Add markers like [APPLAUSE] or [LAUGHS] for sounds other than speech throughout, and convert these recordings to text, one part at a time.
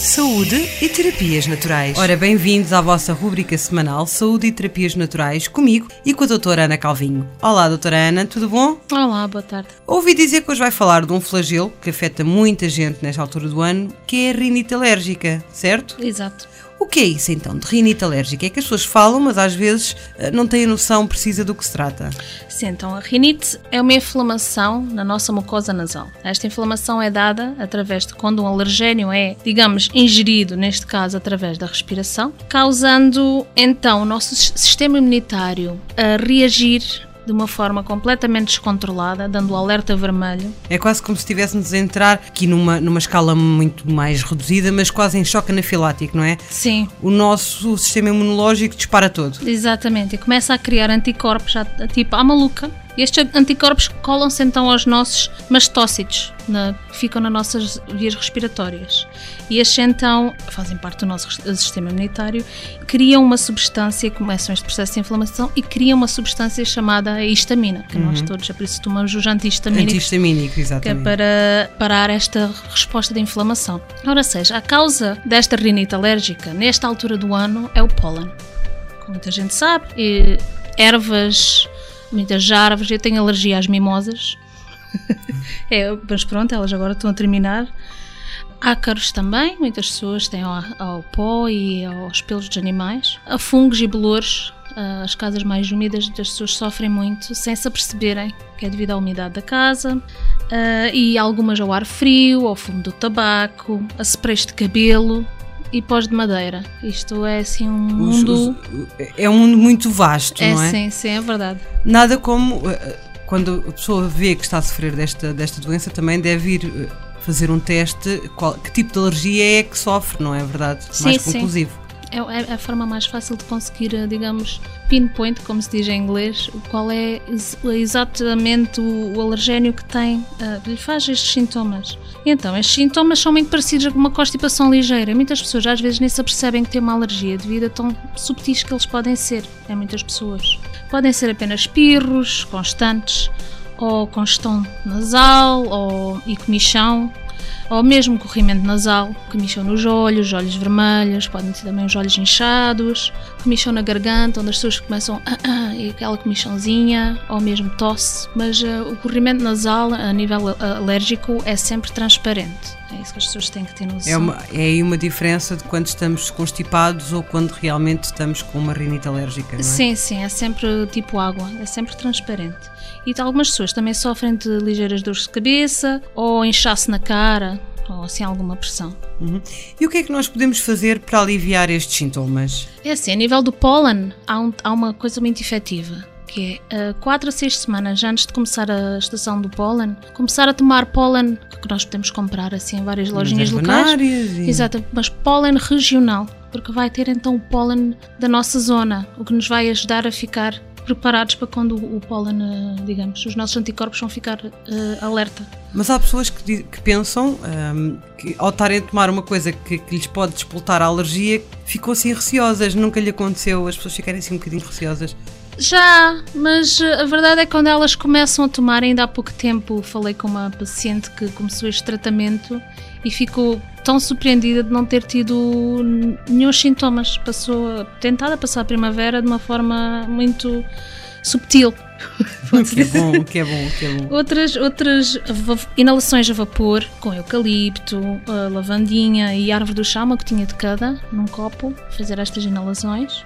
Saúde e Terapias Naturais. Ora, bem-vindos à vossa rúbrica semanal Saúde e Terapias Naturais, comigo e com a doutora Ana Calvinho. Olá, doutora Ana, tudo bom? Olá, boa tarde. Ouvi dizer que hoje vai falar de um flagelo que afeta muita gente nesta altura do ano, que é a rinite alérgica, certo? Exato. Que é isso então, de rinite alérgica? É que as pessoas falam, mas às vezes eh, não têm a noção precisa do que se trata. Sim, então a rinite é uma inflamação na nossa mucosa nasal. Esta inflamação é dada através de quando um alergénio é, digamos, ingerido, neste caso através da respiração, causando então o nosso sistema imunitário a reagir de uma forma completamente descontrolada, dando o alerta vermelho. É quase como se estivéssemos a entrar aqui numa, numa escala muito mais reduzida, mas quase em choque anafilático, não é? Sim. O nosso sistema imunológico dispara todo. Exatamente, e começa a criar anticorpos, tipo à maluca, estes anticorpos colam-se então aos nossos mastócitos, na, que ficam nas nossas vias respiratórias. E estes então fazem parte do nosso sistema imunitário, criam uma substância, começam este processo de inflamação e criam uma substância chamada histamina, que uhum. nós todos, é por isso tomamos os antihistamínicos. Antihistamínico, exatamente. Que é para parar esta resposta de inflamação. Ora seja, a causa desta rinite alérgica, nesta altura do ano, é o pólen. Como muita gente sabe, ervas muitas árvores. Eu tenho alergia às mimosas. [LAUGHS] é, mas pronto, elas agora estão a terminar. Ácaros também, muitas pessoas têm ao, ao pó e aos pelos dos animais. A fungos e bolores, ah, as casas mais úmidas das pessoas sofrem muito sem se aperceberem que é devido à umidade da casa. Uh, e algumas ao ar frio, ao fumo do tabaco, a sprays de cabelo, e pós de madeira. Isto é assim um mundo. é um mundo muito vasto, é, não é? Sim, sim, é verdade. Nada como eh, eh, quando a pessoa vê que está a sofrer desta, desta doença, também deve ir eh, fazer um teste. Qual, que tipo de alergia é que sofre, não é verdade? Sim, Mais sim. conclusivo. É, é a forma mais fácil de conseguir, digamos, pinpoint, como se diz em inglês, qual é exatamente o, o alergénio que tem, uh, lhe faz estes sintomas. Então, estes sintomas são muito parecidos com uma constipação ligeira. Muitas pessoas às vezes nem se apercebem que têm uma alergia devido a tão subtis que eles podem ser, em muitas pessoas. Podem ser apenas espirros constantes, ou congestão nasal, ou e comichão, ou mesmo corrimento nasal, comichão nos olhos, olhos vermelhos, podem ter também os olhos inchados, comichão na garganta, onde as pessoas começam ah, ah, e aquela comichãozinha, ou mesmo tosse, mas uh, o corrimento nasal a nível alérgico é sempre transparente. É isso que as pessoas têm que ter noção. É, uma, é aí uma diferença de quando estamos constipados ou quando realmente estamos com uma rinite alérgica, não é? Sim, sim, é sempre tipo água, é sempre transparente. E algumas pessoas também sofrem de ligeiras dores de cabeça ou inchaço na cara ou assim alguma pressão. Uhum. E o que é que nós podemos fazer para aliviar estes sintomas? É assim, a nível do pólen há, um, há uma coisa muito efetiva que é 4 a 6 semanas antes de começar a estação do pólen, começar a tomar pólen que nós podemos comprar assim em várias lojinhas locais. E... Exato, mas pólen regional, porque vai ter então o pólen da nossa zona, o que nos vai ajudar a ficar preparados para quando o pólen, eh, digamos, os nossos anticorpos vão ficar uh, alerta. Mas há pessoas que, que pensam um, ehm, que ao estarem a tomar uma coisa que, que, lhes pode despoltar a alergia, ficam assim receosas. Nunca lhe aconteceu as pessoas ficarem assim um bocadinho receosas? Já, mas eh, a verdade é que quando elas começam a tomar, ainda há pouco tempo falei com uma paciente que começou este tratamento e ficou tão surpreendida de não ter tido nenhum sintomas. Passou, tentada passar a primavera de uma forma muito subtil. [LAUGHS] que é bom, que é bom, que é bom. Outras, outras inalações a vapor com eucalipto, lavandinha e árvore do chá, uma gotinha de cada, num copo, fazer estas inalações.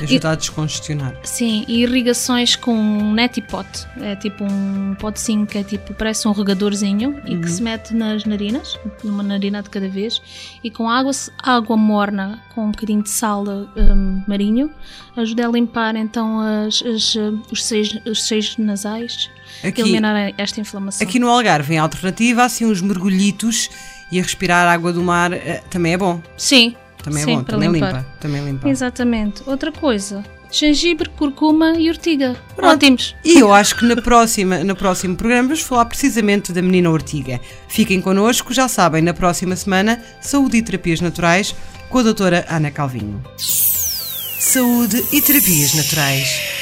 Ajuda e, a descongestionar. Sim, e irrigações com netipot. É tipo um potezinho que é tipo, parece um regadorzinho uhum. e que uhum. se mete nas narinas, numa narina de cada vez, e com água, água morna com um bocadinho de sal um, marinho, ajuda a limpar então as, as, os, seis, os seis nasais, aqui, eliminar esta inflamação. Aqui no Algarve, em alternativa, assim uns mergulhitos e a respirar água do mar eh, também é bom. Sim, também Sim, é bom, também limpa. Também limpa. Exatamente. Outra coisa, gengibre, curcuma e ortiga. Pronto. Ótimos. E eu acho que na próxima, no próximo programa vamos falar precisamente da menina ortiga. Fiquem connosco, já sabem, na próxima semana, Saúde e Terapias Naturais com a doutora Ana Calvinho. Saúde e Terapias Naturais,